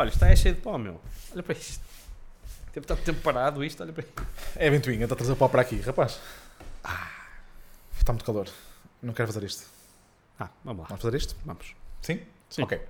Olha, isto é cheio de pó, meu. Olha para isto. Teve tanto tempo parado isto, olha para isto. É ventoinha, está a trazer o pau para aqui, rapaz. Ah, está muito calor. Não quero fazer isto. Ah, vamos lá. Vamos fazer isto? Vamos. Sim? Sim. Ok.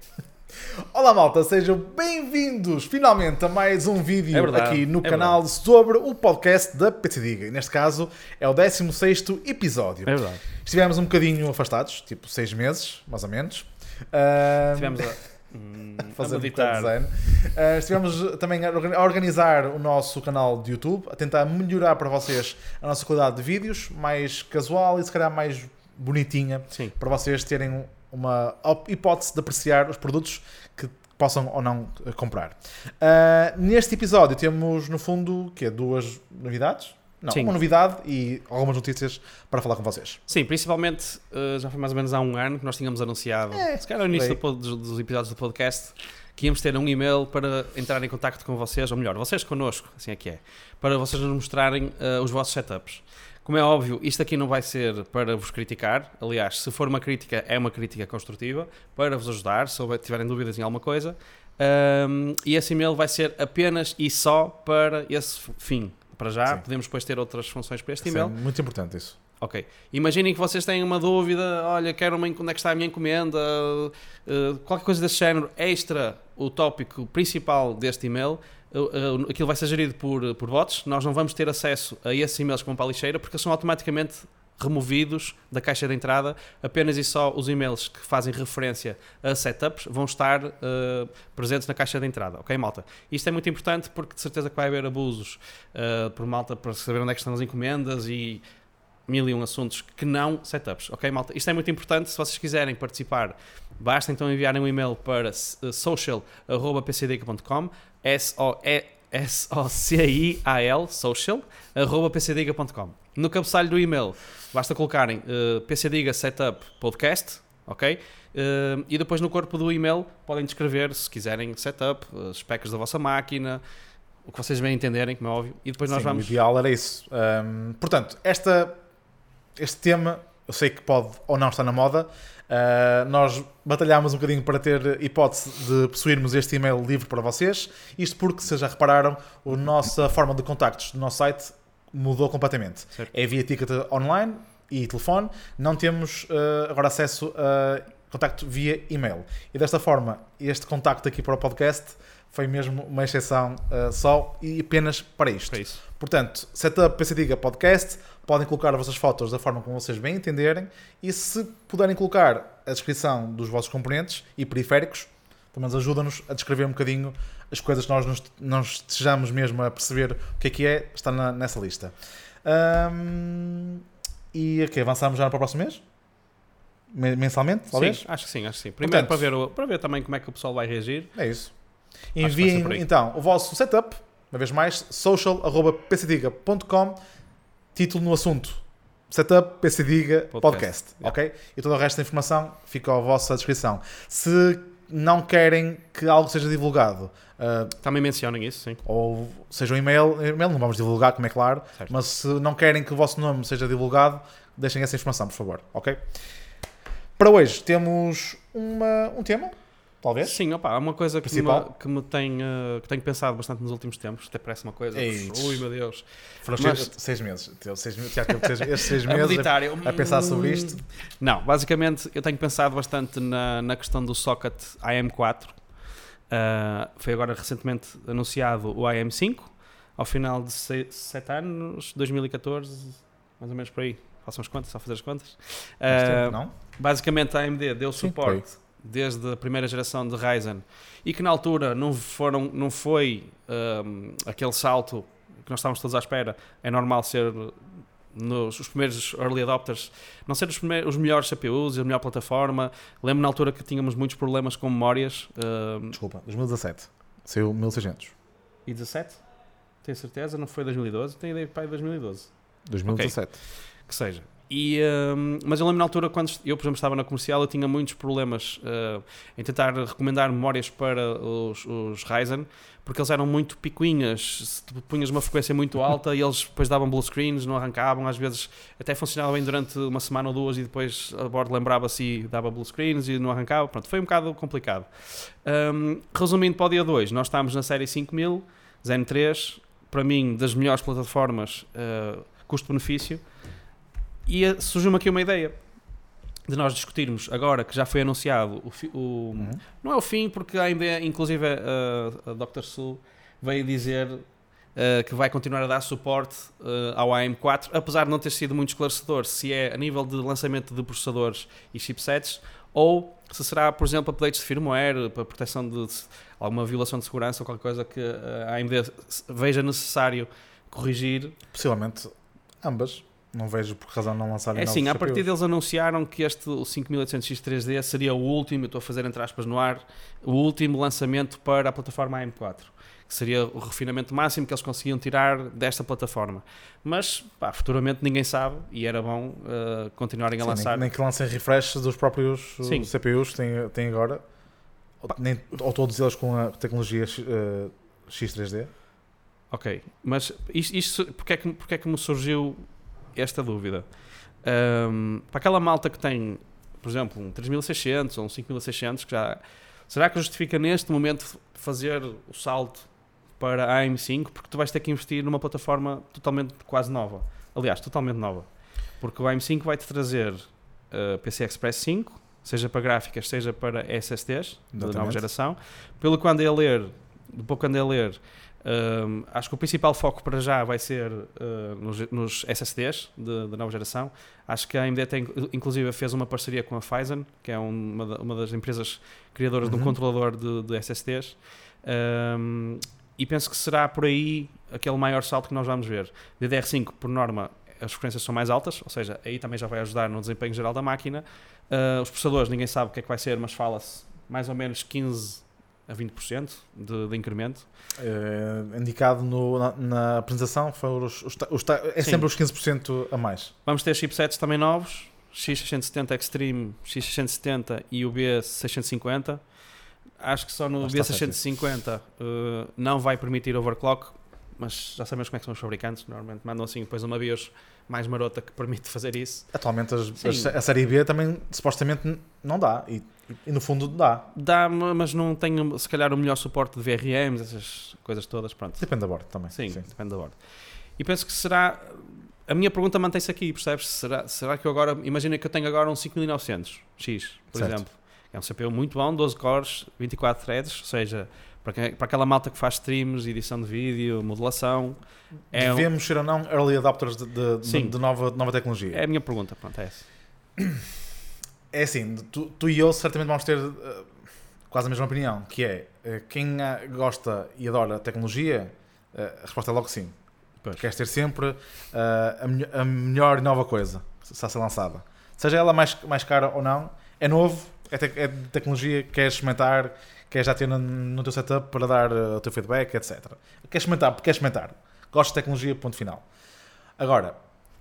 Olá malta, sejam bem-vindos finalmente a mais um vídeo É verdade, aqui no é canal sobre o podcast da Diga. E neste caso é o 16º episódio. É verdade. Estivemos um bocadinho afastados, tipo 6 meses, mais ou menos. Ah, Tivemos a, hum, fazer um meditar. bocado de design. Ah, estivemos também a orga- a organizar o nosso canal de YouTube, a tentar melhorar para vocês a nossa qualidade de vídeos, mais casual e se calhar mais bonitinha, Sim. para vocês terem uma hipótese de apreciar os produtos que possam ou não eh, comprar. Ah, neste episódio temos, no fundo, que duas novidades. Não, Sim. uma novidade e algumas notícias para falar com vocês. Sim, principalmente uh, já foi mais ou menos há um ano que nós tínhamos anunciado, É, se calhar no início do dos, dos episódios do podcast, que íamos ter um e-mail para entrar em contato com vocês, ou melhor, vocês connosco, assim é que é, para vocês nos mostrarem uh, os vossos setups. Como é óbvio, isto aqui não vai ser para vos criticar, aliás, se for uma crítica, é uma crítica construtiva, para vos ajudar, se tiverem dúvidas em alguma coisa, Um, e esse e-mail vai ser apenas e só para esse fim. Para já, Sim. podemos depois ter outras funções para este Isso é e-mail. muito importante isso. Ok. Imaginem que vocês têm uma dúvida, olha, quero uma, onde é que está a minha encomenda, uh, qualquer coisa desse género, extra o tópico principal deste e-mail, uh, uh, aquilo vai ser gerido por, por bots, nós não vamos ter acesso a esses e-mails que vão para a lixeira porque são automaticamente removidos da caixa de entrada, apenas e só os e-mails que fazem referência a setups vão estar uh, presentes na caixa de entrada, ok malta? Isto é muito importante porque de certeza que vai haver abusos uh, por malta para saber onde é que estão as encomendas e mil e um assuntos que não setups, ok malta? Isto é muito importante, se vocês quiserem participar, basta então enviarem um e-mail para social.pcdica.com S-O-C-I-A-L, social, arroba pcdiga.com. No cabeçalho do e-mail, basta colocarem uh, pcdiga setup podcast, ok? Uh, e depois no corpo do e-mail podem descrever, se quiserem, setup, uh, specs da vossa máquina, o que vocês bem entenderem, como é óbvio, e depois nós Sim, vamos... O ideal era isso. Ahm, portanto, esta, este tema, eu sei que pode ou não estar na moda. Ah, nós batalhámos um bocadinho para ter hipótese de possuirmos este e-mail livre para vocês. Isto porque, se já repararam, a nossa forma de contactos do nosso site mudou completamente. Certo. É via ticket online e telefone. Não temos ah, agora acesso a contacto via e-mail. E desta forma, este contacto aqui para o podcast foi mesmo uma exceção ah, só e apenas para isto. Isso. Portanto, setup PC Diga Podcast, podem colocar as vossas fotos da forma como vocês bem entenderem e se puderem colocar a descrição dos vossos componentes e periféricos, também nos ajuda-nos a descrever um bocadinho as coisas que nós nos, não estejamos mesmo a perceber o que é que é, está na- nessa lista. Ahm, e aqui, avançamos já para o próximo mês? Me- Mensalmente, talvez? Sim, acho que sim, acho que sim. Primeiro Portanto- para, ver o- para ver também como é que o pessoal vai reagir. É isso. Enviem então o vosso setup, uma vez mais, social.pcdiga.com, título no assunto. Setup PCDiga Podcast, Podcast, ok? E todo o resto da informação fica à vossa descrição. Se não querem que algo seja divulgado, ah, Também mencionem isso, sim. ou seja um e-mail, e-mail não vamos divulgar, como é claro, Certo. mas se não querem que o vosso nome seja divulgado, deixem essa informação, por favor, ok? Para hoje temos uma, um tema, talvez? Sim, opa, há uma coisa que me, que me tem, eh, que tenho pensado bastante nos últimos tempos, até parece uma coisa. Ei. Ui, meu Deus. Foram Mas- seis, meses. Seis, seis, estes seis A meses eu- a pensar sobre isto. Não, basicamente eu tenho pensado bastante na, na questão do socket AM4. Ah, foi agora recentemente anunciado o AM5, ao final de se- sete anos, 2014, mais ou menos por aí. Façam as contas, só fazer as contas. Tempo, não? basicamente a AMD deu Sim, suporte desde a primeira geração de Ryzen e que na altura não, foram, não foi hum, aquele salto que nós estávamos todos à espera. É normal ser nos os primeiros early adopters, não ser os, primeiros, os melhores CPUs e a melhor plataforma. Lembro na altura que tínhamos muitos problemas com memórias. hum, Desculpa, 2017. Saiu 1600. e 17? Tenho certeza? Não foi 2012? Tenho ideia para aí 2012. 2017. que seja. E, hum, mas eu lembro na altura, quando eu, por exemplo, estava na comercial, eu tinha muitos problemas uh, em tentar recomendar memórias para os, os Ryzen, porque eles eram muito picuinhas. Se tu punhas uma frequência muito alta e eles depois davam blue screens, não arrancavam, às vezes até funcionava bem durante uma semana ou duas e depois a bordo lembrava-se e dava blue screens e não arrancava. Pronto, foi um bocado complicado. Um, resumindo para o dia 2, nós estamos na série 5000, Zen 3, para mim, das melhores plataformas uh, custo-benefício. E eh, surgiu-me aqui uma ideia de nós discutirmos agora que já foi anunciado o, o uhum. não é o fim porque ainda inclusive a, a Dr. Sul veio dizer uh, que vai continuar a dar suporte uh, ao AM4 apesar de não ter sido muito esclarecedor se é a nível de lançamento de processadores e chipsets ou se será por exemplo updates de firmware para proteção de, de alguma violação de segurança ou qualquer coisa que a AMD veja necessário corrigir possivelmente ambas não vejo por que razão não lançarem É sim, a partir deles anunciaram que este 5800X 3D seria o último, eu estou a fazer entre aspas no ar, o último lançamento para a plataforma AM4, que seria o refinamento máximo que eles conseguiam tirar desta plataforma. Mas, pá, futuramente ninguém sabe e era bom uh, continuarem a sim, lançar. Nem, nem, que lancem refreshes dos próprios uh, sim. CPUs que têm, têm agora, ou, nem, ou todos eles com a tecnologia uh, X3D. Ok, mas isto, isto porque, é que, porque é que me surgiu esta dúvida. Um, para aquela malta que tem, por exemplo, um 3600 ou um 5600, que já, será que justifica neste momento fazer o salto para a AM5? Porque tu vais ter que investir numa plataforma totalmente quase nova. Aliás, totalmente nova. Porque o AM5 vai-te trazer uh, PC Express 5, seja para gráficas, seja para SSDs, da nova geração. Pelo que andei a ler, do pouco andei a ler, um, acho que o principal foco para já vai ser uh, nos, nos, SSDs da nova geração. Acho que a AMD tem, inclusive fez uma parceria com a Phison, que é uma, uma das empresas criadoras uhum. de um uhum. controlador de, de SSDs. Um, e penso que será por aí aquele maior salto que nós vamos ver. DDR5, por norma, as frequências são mais altas, ou seja, aí também já vai ajudar no desempenho geral da máquina. Uh, os processadores, ninguém sabe o que é que vai ser, mas fala-se mais ou menos 15 a 20% de, de incremento. É, indicado no, na, na, apresentação foram os, os, os, é Sim. sempre os 15% a mais. Vamos ter chipsets também novos, X670 Extreme, X670 e o B650. Acho que só no B650 uh, não vai permitir overclock, mas já sabemos como é que são os fabricantes, normalmente mandam assim depois uma BIOS mais marota que permite fazer isso. Atualmente as, as, a série B também supostamente não dá e, e, no fundo dá. Dá, mas não tem se calhar o melhor suporte de VRMs, essas coisas todas, pronto. Depende da borda também. Sim, Sim, depende da borda. E penso que será a minha pergunta mantém-se aqui, percebes? Será, será que eu agora, imagina que eu tenho agora um 5900X, por certo. exemplo. É um CPU muito bom, 12 cores, 24 threads, ou seja, para, quem, para aquela malta que faz streams, edição de vídeo, modulação. É Devemos um... ser ou não early adopters de, de, de, de nova, nova tecnologia? É a minha pergunta, pronto, é essa. É assim, tu, tu e eu certamente vamos ter uh, quase a mesma opinião, que é, uh, quem gosta e adora tecnologia, uh, a resposta é logo sim. Pois. Queres ter sempre a, a, melhor nova coisa que está a ser lançada. Seja ela mais, mais cara ou não, é novo, é, te, é tecnologia, queres experimentar, queres já ter no, no teu setup para dar uh, o teu feedback, etc. Queres experimentar porque queres experimentar. Gostas de tecnologia, ponto final. Agora,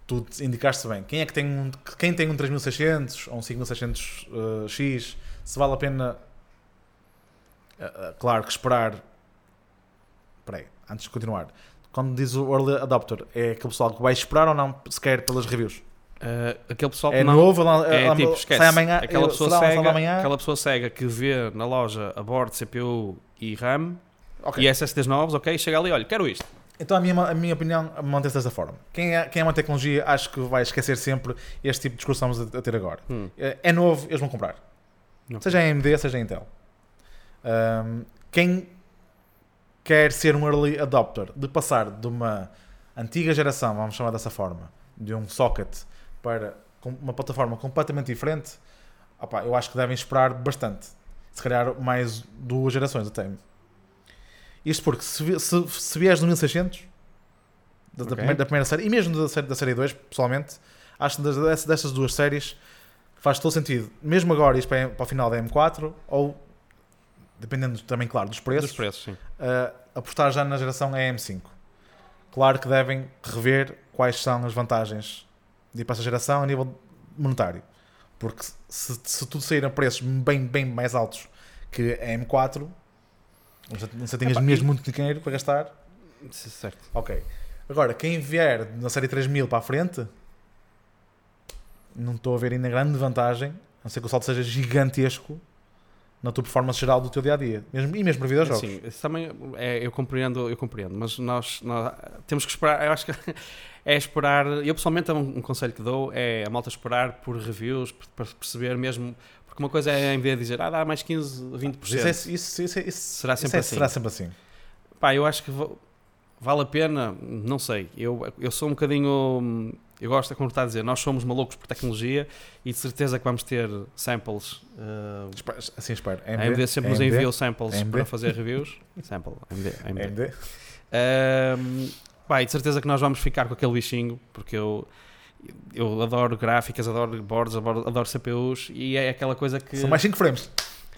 tu indicaste bem, quem é que tem um, quem tem um 3600 ou um 5600X, uh, se vale a pena, uh, claro que esperar. Espera aí, antes de continuar. Quando diz o early adopter, é aquele pessoal que vai esperar ou não sequer pelas reviews? Uh, aquele pessoal é não, novo, é, é, tipo, esquece. sai amanhã, aquela pessoa, cega, aquela pessoa cega que vê na loja a bordo CPU e RAM okay. e SSDs novos, ok, chega ali, olha, quero isto. Então a minha, a minha opinião mantém-se desta forma. Quem é, quem é uma tecnologia acho que vai esquecer sempre este tipo de discussão que estamos a, a ter agora. Hum. É, é, novo, eles vão comprar. Okay. Seja AMD, seja Intel. Um, quem quer ser um early adopter, de passar de uma antiga geração, vamos chamar dessa forma, de um socket para uma plataforma completamente diferente, opa, eu acho que devem esperar bastante. Se calhar mais duas gerações até. Isto porque se, se, se vieres no 1600, da, okay. da, primeira, da, primeira, série, e mesmo da série, da série 2, pessoalmente, acho que destas, destas duas séries faz todo sentido. Mesmo agora, isto para, para o final da M4, ou dependendo também, claro, dos preços, dos preços sim. Uh, apostar já na geração AM5. Claro que devem rever quais são as vantagens de ir para essa geração a nível monetário. Porque se, se tudo sair a preços bem, bem mais altos que a M4, você, você tinhas mesmo muito dinheiro para gastar. Certo. Ok. Agora, quem vier na série 3000 para a frente, não estou a ver ainda grande vantagem, a não ser que o salto seja gigantesco na tua performance geral do teu dia a dia. Mesmo, e mesmo para videojogos. Sim, isso também é, eu compreendo, eu compreendo, mas nós, nós temos que esperar, eu acho que é esperar, eu pessoalmente um, um conselho que dou é a malta esperar por reviews, para perceber mesmo, porque uma coisa é em vez de dizer, ah, dá mais 15, 20%. Isso, é- isso, isso, isso, isso- Será sempre é- assim. será sempre assim. Pá, eu acho que va- vale a pena, não sei. Eu, eu sou um bocadinho. Eu gosto, é como está a dizer, nós somos malucos por tecnologia e de certeza que vamos ter samples. uh, Assim espero. a AMD sempre nos AMD, enviou samples AMD. para fazer reviews. Sample, AMD. AMD. AMD. Um, pá, e de certeza que nós vamos ficar com aquele bichinho, porque eu, eu adoro gráficas, adoro boards, adoro, adoro CPUs e é aquela coisa que. São mais 5 frames.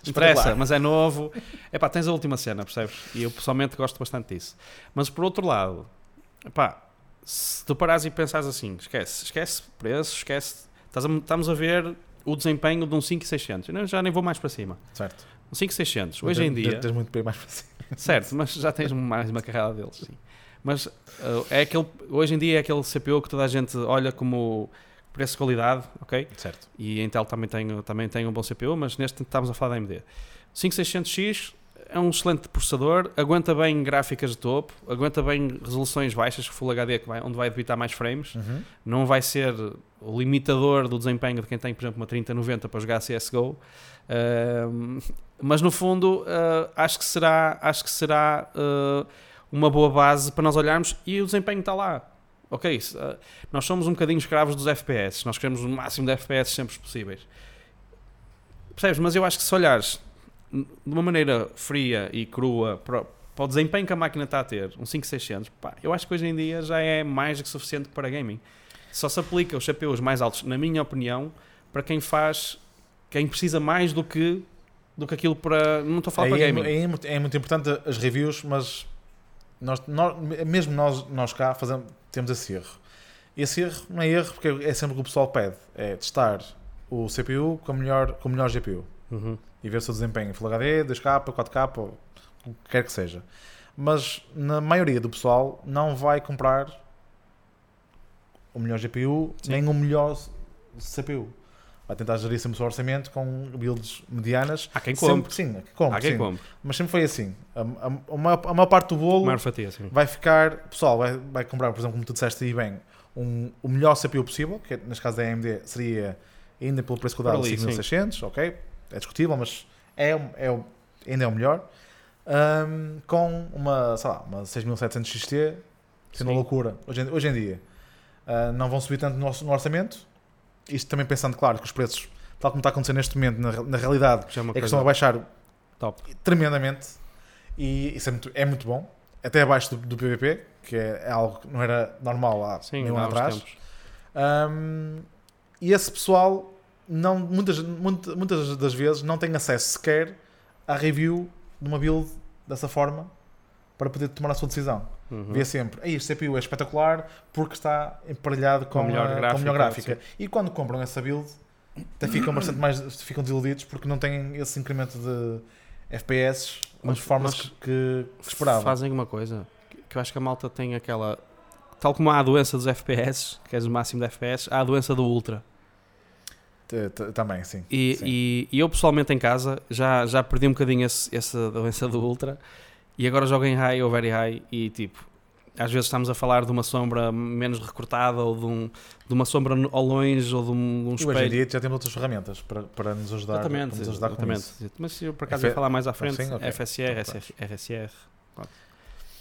Interessa, Espetacular. mas é novo. Epá, tens a última cena, percebes? E eu pessoalmente gosto bastante disso. Mas por outro lado, epá, se tu parares e pensares assim, esquece, esquece preço, esquece. Estás a- estamos a ver o desempenho de um 5600. Eu já nem vou mais para cima. Certo. Um 5600, hoje em dia, Tens muito bem mais para cima. certo, mas já tens mais uma carrada deles. Sim. Mas uh, é aquele, hoje em dia é aquele CPU que toda a gente olha como preço-qualidade, ok? Certo. E a Intel também tem, também tem um bom CPU, mas neste estamos a falar da AMD. 5600X é um excelente processador, aguenta bem gráficas de topo, aguenta bem resoluções baixas, Full HD, que vai, onde vai debitar mais frames. Uhum. Não vai ser o limitador do desempenho de quem tem, por exemplo, uma 3090 para jogar CSGO. Ahm, mas no fundo, ah, acho que será, acho que será ah, uma boa base para nós olharmos e o desempenho está lá. Ok, ah, nós somos um bocadinho escravos dos FPS, nós queremos o máximo de FPS sempre possíveis. Percebes? Mas eu acho que se olhares de uma maneira fria e crua para, para o desempenho que a máquina está a ter, um 5600, pá, eu acho que hoje em dia já é mais do que suficiente para gaming. Só se aplica os CPUs mais altos, na minha opinião, para quem faz, quem precisa mais do que do que aquilo para. Não estou a falar Aí para é, gaming. é muito- é muito importante as reviews, mas nós, nós- mesmo nós, nós cá fazemos, temos esse erro. Esse erro não é erro porque é sempre o que o pessoal pede: é testar o CPU com a melhor, com a melhor GPU Uhum. E ver o seu desempenho Full HD, 2K, 4K, ou o que quer que seja. Mas na maioria do pessoal não vai comprar o melhor GPU Sim. nem o melhor CPU. Vai tentar gerir sempre o seu orçamento com builds medianas. Há quem compre. sim, compre, Há quem sim. compre. Mas sempre foi assim. A, a, a maior, a maior parte do bolo Maior fatia, vai ficar. Pessoal vai, vai comprar, por exemplo, como tu disseste aí bem, um, o melhor CPU possível, que neste caso da AMD seria ainda pelo preço que eu dava Por ali, 5600, ok? É discutível, mas é, é, ainda é o melhor. Ahm, com uma, sei lá, uma 6700 XT, sendo uma loucura hoje em, hoje em dia. Ah, não vão subir tanto no, orç- no orçamento. Isto também pensando, claro, que os preços, tal como está a acontecer neste momento, na, na realidade, é é que estão a baixar top. tremendamente e isso é muito, é muito bom. Até abaixo do, do PVP, que é, é algo que não era normal há Sim, meio há ano uns atrás. Um, e esse pessoal, não, muitas, muitas, das vezes, não tem acesso sequer à review de uma build dessa forma para poder tomar a sua decisão. Uhum. Vê sempre, "Ei, este CPU é espetacular porque está emparelhado com, Com a melhor a, com gráfica, melhor gráfica. E quando compram essa build, até ficam bastante mais ficam desiludidos porque não têm esse incremento de FPS, Mas- mas performance mas que, que esperavam. Fazem uma coisa que eu acho que a malta tem aquela. Tal como há a doença dos FPS, que é o máximo de FPS, há a doença do Ultra. Também, sim. E, Sim. e, e eu pessoalmente em casa já, já perdi um bocadinho esse, essa doença do Ultra e agora jogo em high ou very high e tipo, às vezes estamos a falar de uma sombra menos recortada ou de, um, de uma sombra ao longe ou de um, de um E hoje em espelho. dia já temos outras ferramentas para, para nos ajudar, para Exatamente, nos ajudar exatamente. Mas eu por acaso F- ia falar mais à frente, sim, ok. FSR, Então, SF, RSR. Pronto.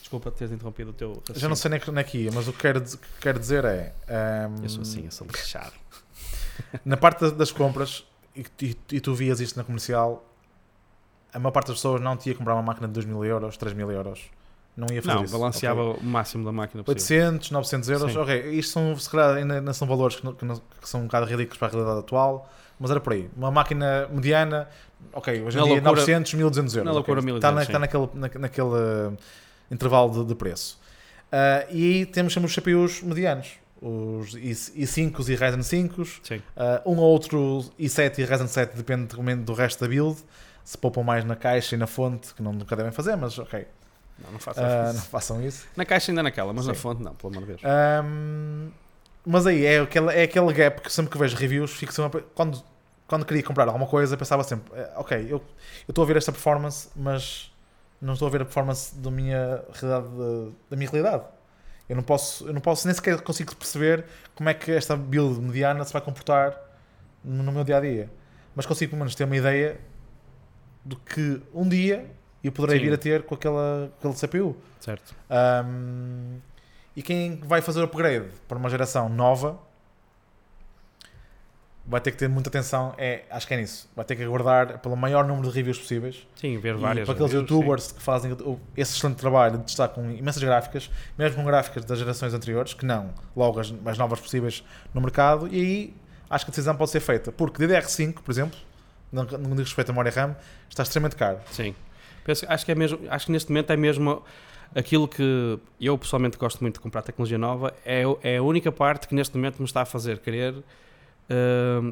Desculpa teres interrompido o teu Já não sei nem que- nem ia, mas o que quero, quero dizer é. ehm, Eu sou assim, eu sou lixado. Na parte das, compras, e, e- e tu vias isto na comercial, a maior parte das pessoas não tinha comprar uma máquina de 2 mil euros, 3 mil euros. Não ia fazer Não, isso. balanceava ok? o máximo da máquina possível. 800, 900 euros, Sim. ok. Isto são, se calhar, ainda, são valores que, não- que não- que são um bocado ridículos para a realidade atual, mas era por aí. Uma máquina mediana, ok, hoje em Na dia loucura- 900, 1200 euros. na loucura, ok. 1200, Está, na- está naquele, na- naquele uh, intervalo de, de preço. Ah, e temos sempre os CPUs medianos. Os i- i5 e Ryzen 5, Sim. uh, um ou outro i7 e Ryzen 7, depende do resto da build. Se poupam mais na caixa e na fonte, que não, nunca devem fazer, mas ok, Não, não faço uh, não isso. façam isso. Na caixa ainda naquela, mas na Sim. fonte não, pelo amor de Deus. Um, mas aí é aquele, é aquele gap que sempre que vejo reviews, fico sempre, quando, quando queria comprar alguma coisa, pensava sempre: eh, ok, eu eu estou a ver esta performance, mas não estou a ver a performance da minha realidade. Da minha realidade. Eu não posso, eu não posso nem sequer consigo perceber como é que esta build mediana se vai comportar no, meu dia a dia. Mas consigo pelo menos ter uma ideia do que um dia eu poderei Sim. vir a ter com aquela, aquele CPU. Certo. Um, e quem vai fazer o upgrade para uma geração nova vai ter que ter muita atenção. É, acho que é nisso. Vai ter que aguardar pelo maior número de reviews possíveis. Sim, ver E várias. para aqueles reviews, youtubers que fazem esse excelente trabalho de estar com imensas gráficas, mesmo com gráficas das gerações anteriores, que não, logo as mais novas possíveis no mercado, e aí acho que a decisão pode ser feita. Porque DDR5, por exemplo, no no que diz respeito à memória RAM, está extremamente caro. Sim. Sim. Penso- acho que é mesmo, acho que neste momento é mesmo aquilo que eu pessoalmente gosto muito de comprar tecnologia nova, é, é a única parte que neste momento me está a fazer querer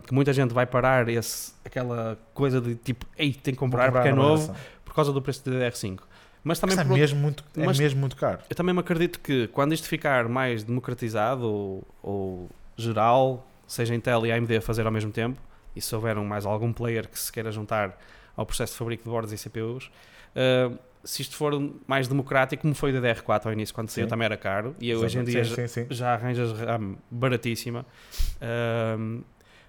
que muita gente vai parar esse, aquela coisa de tipo, ei, tem que comprar, porque é novo, por causa do preço do DDR5. Mas também Mas é mesmo muito, é mas- mesmo muito caro. eu também me acredito que quando isto ficar mais democratizado ou, ou geral, seja Intel e AMD a fazer ao mesmo tempo, e se houver um- mais algum player que se queira juntar ao processo de fabrico de bordas e CPUs, uh, se isto for mais democrático, como foi o DDR4 ao início, quando saiu também era caro, e hoje em dia sim, sim, já arranjas RAM baratíssima. Ahm,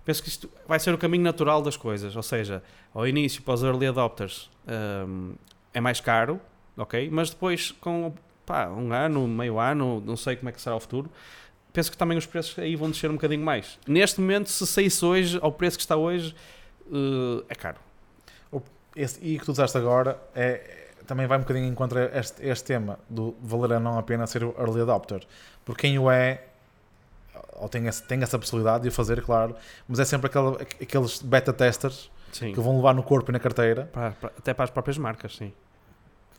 penso que isto vai ser o caminho natural das coisas, ou seja, ao início para os early adopters ahm, é mais caro, ok? Mas depois com pá, um ano, meio ano, não sei como é que será o futuro, penso que também os preços aí vão descer um bocadinho mais. Neste momento, se saísse hoje, ao preço que está hoje, eh, é caro. Esse, e o que tu usaste agora é- também vai um bocadinho em contra este, este tema do valer a não a pena ser o early adopter. Porque quem o é, ou tem, esse, tem essa possibilidade de o fazer, claro, mas é sempre aquele, aqueles beta testers Sim. que vão levar no corpo e na carteira, Para- para- até para as próprias marcas, sim.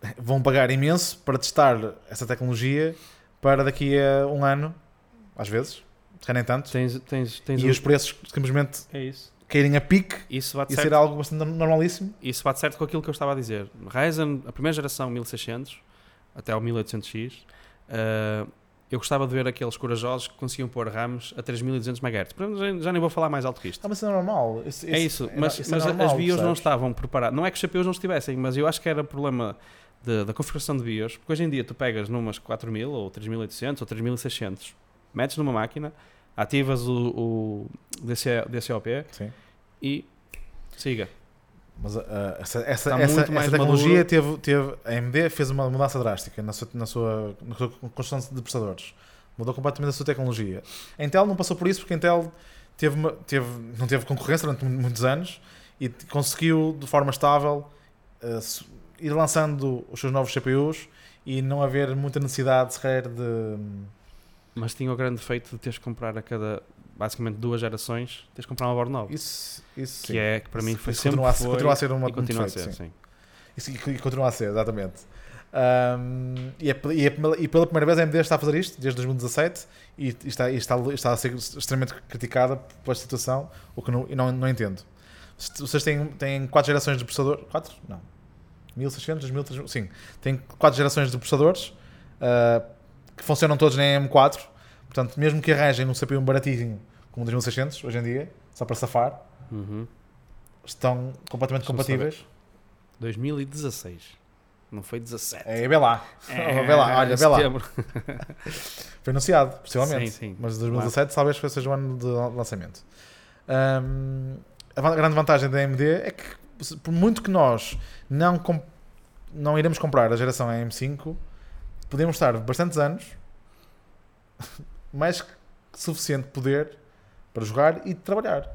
vão pagar imenso para testar essa tecnologia para daqui a um ano, às vezes, se nem tanto, Tens, tens, tens e um- os preços simplesmente É isso. Caírem a pique Isso bate e certo. ser algo bastante normalíssimo. Isso bate certo com aquilo que eu estava a dizer. Ryzen, a primeira geração 1600 até ao 1800X, eh, eu gostava de ver aqueles corajosos que conseguiam pôr RAMs a 3200 MHz. Já, nem vou falar mais alto que isto. Ah, mas isso é normal. Isso, é isso, mas, isso é mas normal, as BIOS não estavam preparadas. Não é que os CPUs não estivessem, mas eu acho que era problema de- da configuração de BIOS, porque hoje em dia tu pegas numas 4000 ou 3800 ou 3600, metes numa máquina, ativas o, o DC, DCOP Sim. e siga. Mas uh, essa, essa, Está essa, essa tecnologia teve, teve. A AMD fez uma mudança drástica na sua, na sua, na sua construção de processadores. Mudou completamente a sua tecnologia. A Intel não passou por isso porque a Intel teve, uma- teve, não teve concorrência durante mu- muitos anos e conseguiu, de forma estável, uh, ir lançando os seus novos CPUs e não haver muita necessidade sequer de. Mas tinha o grande defeito de teres que comprar a cada, basicamente, duas gerações, teres que comprar uma board nova. Isso, isso que sim. é, que para mim foi isso sempre continua foi continua a ser uma e continua a ser, sim. sim. Isso, e, continua a ser, exatamente. Ahm, e, é, e, é, e pela primeira vez a AMD está a fazer isto, desde 2017, e, e está, está, está a ser extremamente criticada pela situação, o que não, e não, não entendo. Vocês têm, têm quatro gerações de processador. Quatro? Não. 1600, 2300, sim. Tem quatro gerações de processadores ah, que funcionam todos na M4. Portanto, mesmo que arranjem um CPU baratíssimo como o 2600 hoje em dia, só para safar, Uhum. estão completamente compatíveis. 2016. Não foi 17. É, vê lá. vê lá, olha, vê lá. Foi anunciado, possivelmente. Sim, sim. Mas 2017 talvez seja o ano de lançamento. Ahm, a grande vantagem da AMD é que, por muito que nós não, não iremos comprar a geração AM5, podemos estar bastantes anos, mais que suficiente poder para jogar e trabalhar.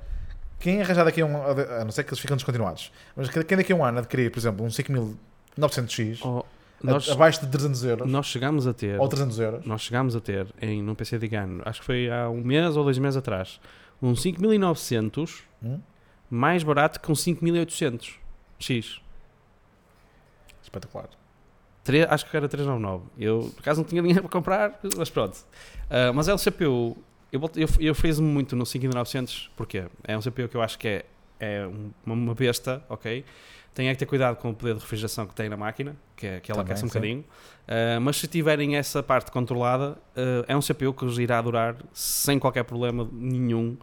Quem arranjar daqui a um a não ser que eles ficam descontinuados, mas quem daqui a um ano adquirir, por exemplo, um 5900X Oh, a- nós, abaixo de 300 euros nós chegámos a ter. ou 300 euros, Nós chegámos a ter em, num PC de acho que foi há um mês ou dois meses atrás, um 5900 Hum? mais barato que um 5800 X. espetacular. Tre- acho que era 399. Eu, por acaso, não tinha dinheiro para comprar, mas pronto. Ah, mas é o CPU eu, eu, eu friso-me muito no 5900, porque é um CPU que eu acho que é, é um- uma besta, ok? Tem é que ter cuidado com o poder de refrigeração que tem na máquina, que, é, que ela Também, aquece um sim. bocadinho. Ah, mas se tiverem essa parte controlada, ah, é um CPU que vos irá durar sem qualquer problema nenhum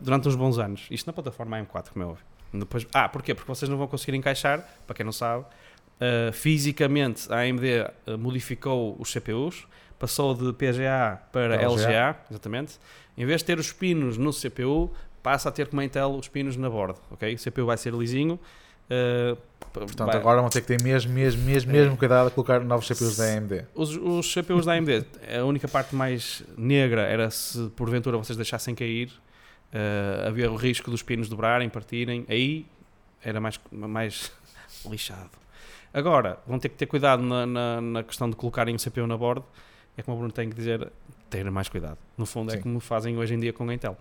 durante uns bons anos. Isto na plataforma AM4, como é óbvio. Depois, ah, porquê? Porque vocês não vão conseguir encaixar, para quem não sabe, ah, fisicamente a AMD ah, modificou os CPUs, passou de PGA para LGA. LGA, exatamente. Em vez de ter os pinos no CPU, passa a ter como a Intel os pinos na borda, ok? O CPU vai ser lisinho. ah, Portanto, vai- agora vão ter que ter mesmo, mesmo, mesmo, É. mesmo cuidado a colocar novos CPUs da AMD. Os, os CPUs da AMD, a única parte mais negra era se porventura vocês deixassem cair, eh, havia o risco dos pinos dobrarem, partirem, aí era mais, mais lixado. Agora, vão ter que ter cuidado na, na, na questão de colocarem o CPU na borda, é como o Bruno tem que dizer, ter mais cuidado. No fundo é Sim. como fazem hoje em dia com a Intel.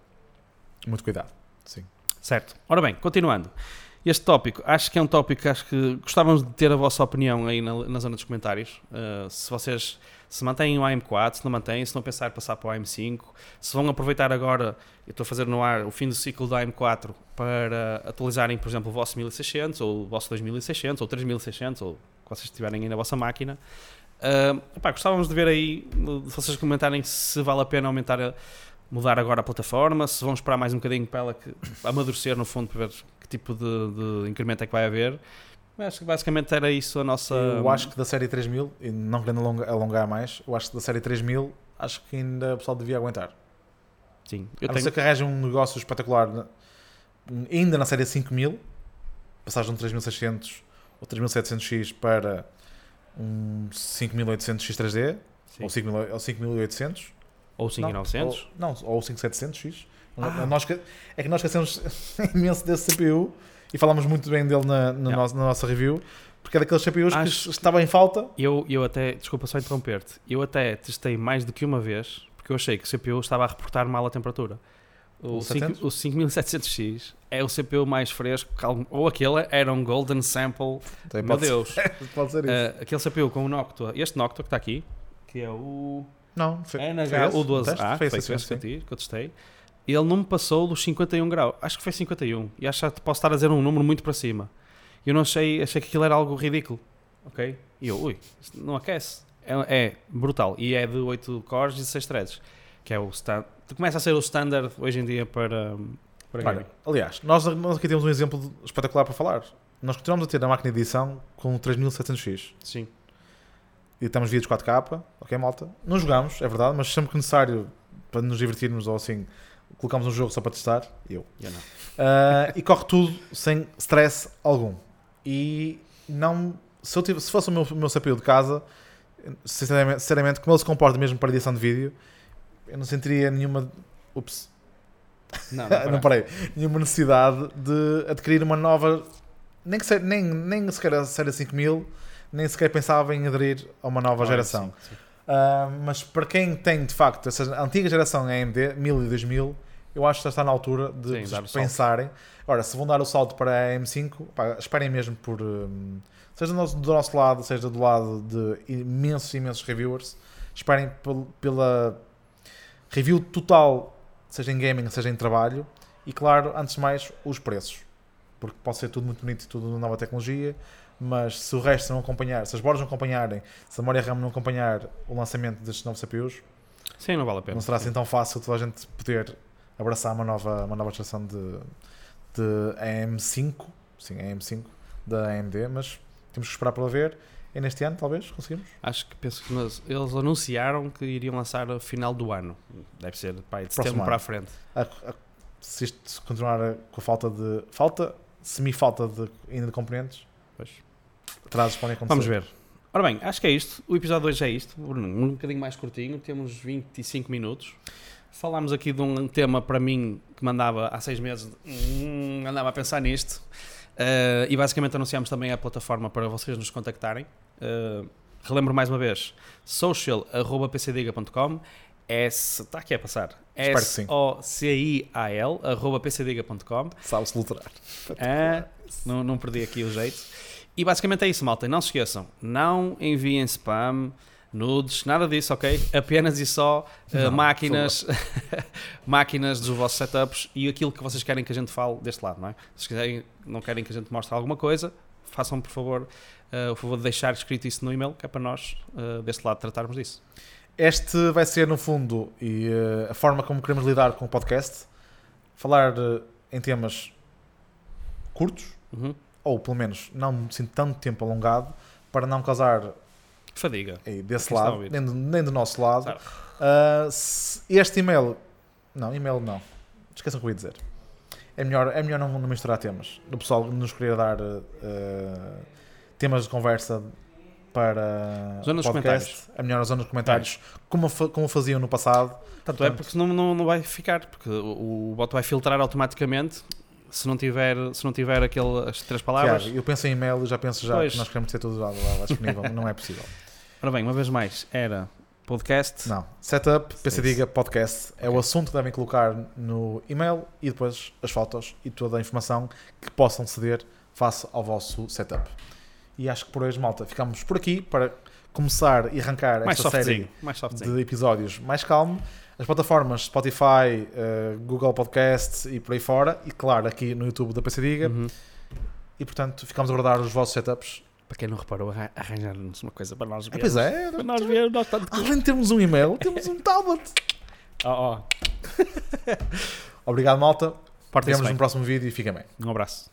Muito cuidado. Sim. Certo. Ora bem, continuando. Este tópico, acho que é um tópico que acho que gostávamos de ter a vossa opinião aí na, na zona dos comentários. Uh, se vocês se mantêm o AM4, se não mantêm, se não pensar em passar para o AM5, se vão aproveitar agora, eu estou a fazer no ar o fim do ciclo do AM4 para atualizarem, por exemplo, o vosso 1600 ou o vosso 2600 ou 3600 ou o que vocês tiverem aí na vossa máquina. Uh, gostávamos de ver aí, de vocês comentarem se vale a pena aumentar, a- mudar agora a plataforma, se vão esperar mais um bocadinho para ela que, amadurecer no fundo para ver tipo de, de incremento é que vai haver. Acho que basicamente era isso a nossa. Eu acho que da série 3000, e não querendo alonga- alongar mais, eu acho que da série 3000, acho que ainda o pessoal devia aguentar. Sim, Eu a não tenho. que um negócio espetacular ainda na série 5000, passagem de um 3600 ou 3700X para um 5800X 3D Sim. ou 5000 ou 5800 Ou 5900. Ou, não, ou o 5700X. Ah. Nós, é que nós esquecemos imenso desse CPU e falamos muito bem dele na, na, nossa, na nossa review, porque é daqueles CPUs Acho- que estava em falta. Eu, eu até, desculpa só interromper-te, eu até testei mais do que uma vez, porque eu achei que o CPU estava a reportar mal a temperatura. O, O 5 700? o 5700X é o CPU mais fresco, ou aquele era um Golden Sample, Também meu pode, Deus. Ser, pode ser isso. Eh, aquele CPU com o Noctua, este Noctua que está aqui, que é o não, foi, foi esse? NH-U12A, Teste? foi, Foi foi esse, que eu testei, ele não me passou dos 51 graus, acho que foi 51, e acho que posso estar a dizer um número muito para cima. Eu não achei, achei que aquilo era algo ridículo, ok? E eu, ui, não aquece. É, é brutal, e é de 8 cores e 6 threads, que é o stand, começa a ser o standard hoje em dia para, para Olha, aliás, nós, nós aqui temos um exemplo de- espetacular para falar. Nós continuamos a ter a máquina de edição com o 3700X Sim. e estamos vídeos 4K, ok, malta? Não jogamos, é verdade, mas sempre que necessário para nos divertirmos ou assim, colocamos um jogo só para testar. Eu. Eu não. Uh, e corre tudo sem stress algum. E não. Se, eu tive- se fosse o meu, meu CPU de casa, sinceramente, sinceramente, como ele se comporta mesmo para edição de vídeo, eu não sentiria nenhuma. Ups, Não, não parei. Nenhuma necessidade de adquirir uma nova. Nem, que se, nem, nem sequer a série 5000, nem sequer pensava em aderir a uma nova geração. Sim, sim. Uh, mas para quem tem de facto essa antiga geração AMD, 1000 e 2000, eu acho que já está na altura de Sim, pensarem. Agora, se vão dar o salto para a M5, pá, esperem mesmo por. um, seja do nosso, do nosso lado, seja do lado de imensos, imensos reviewers, esperem pel- pela review total, seja em gaming, seja em trabalho, e claro, antes de mais, os preços. Porque pode ser tudo muito bonito e tudo nova tecnologia, mas se o resto não acompanhar, se as bordas não acompanharem, se a memória RAM não acompanhar o lançamento destes novos CPUs, Sim, não vale a pena. não será assim tão fácil toda a gente poder abraçar uma nova, uma nova geração de, de AM5, sim, AM5 da AMD, mas temos que esperar para ver. É neste ano, talvez, conseguimos? Acho que penso que nós- eles anunciaram que iriam lançar a final do ano. Deve ser pá, de setembro para a frente. A- a- se isto continuar com a falta de. falta, semi-falta de, ainda de componentes, Pois. Podem acontecer. Vamos ver. Ora bem, acho que é isto. O episódio hoje é isto. Bruno, Um bocadinho mais curtinho, temos 25 minutos. Falámos aqui de um tema para mim que mandava há seis meses, hum, andava a pensar nisto. Eh, e basicamente anunciámos também a plataforma para vocês nos contactarem. Eh, relembro mais uma vez: social.pcdiga.com S, está aqui a passar. Espero que sim. S-O-C-I-A-L, arroba pcdiga.com. Sabe-se luterar. Ah, não, não perdi aqui o jeito. E basicamente é isso, malta. Não se esqueçam, não enviem spam, nudes, nada disso, ok? Apenas e só uh, Não, máquinas, máquinas dos vossos setups e aquilo que vocês querem que a gente fale deste lado, não é? Se quiserem, não querem que a gente mostre alguma coisa, façam por favor uh, o favor de deixar escrito isso no e-mail, que é para nós uh, deste lado tratarmos disso. Este vai ser, no fundo, e a forma como queremos lidar com o podcast, falar em temas curtos, Uhum. Ou pelo menos não assim, tanto tempo alongado, para não causar Fadiga. desse lado, nem do, nem do nosso lado. Claro. Uh, este e-mail, não, e-mail não, esqueçam o que eu ia dizer. É melhor, é melhor não, não misturar temas. Do pessoal nos querer dar uh, temas de conversa para Zona podcast, é melhor na zona dos comentários, como, fa- como faziam no passado. Tanto é porque senão não, não vai ficar, porque o, o bot vai filtrar automaticamente se não tiver, se não tiver aquele, as três palavras. Eu penso em e-mail e já penso já Pois. que nós queremos ter tudo lá, lá- disponível. não é possível. Ora bem, uma vez mais, era podcast. Não. Setup, PC Diga, podcast. É o assunto que devem colocar no e-mail e depois as fotos e toda a informação que possam ceder face ao vosso setup. E acho que por hoje, malta, ficamos por aqui para começar e arrancar mais esta série de episódios mais calmo. As plataformas Spotify, eh, Google Podcasts e por aí fora. E claro, aqui no YouTube da PC Diga. Uhum. E portanto, ficamos a guardar os vossos setups. Para quem não reparou, arran- arranjar-nos uma coisa para nós vermos. pois é, Para nós vermos, nós tanto... além de termos um e-mail, temos um tablet. Oh, oh. Obrigado, malta. Bem. no próximo vídeo e fiquem bem. Um abraço.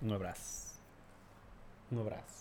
Um abraço. Um abraço.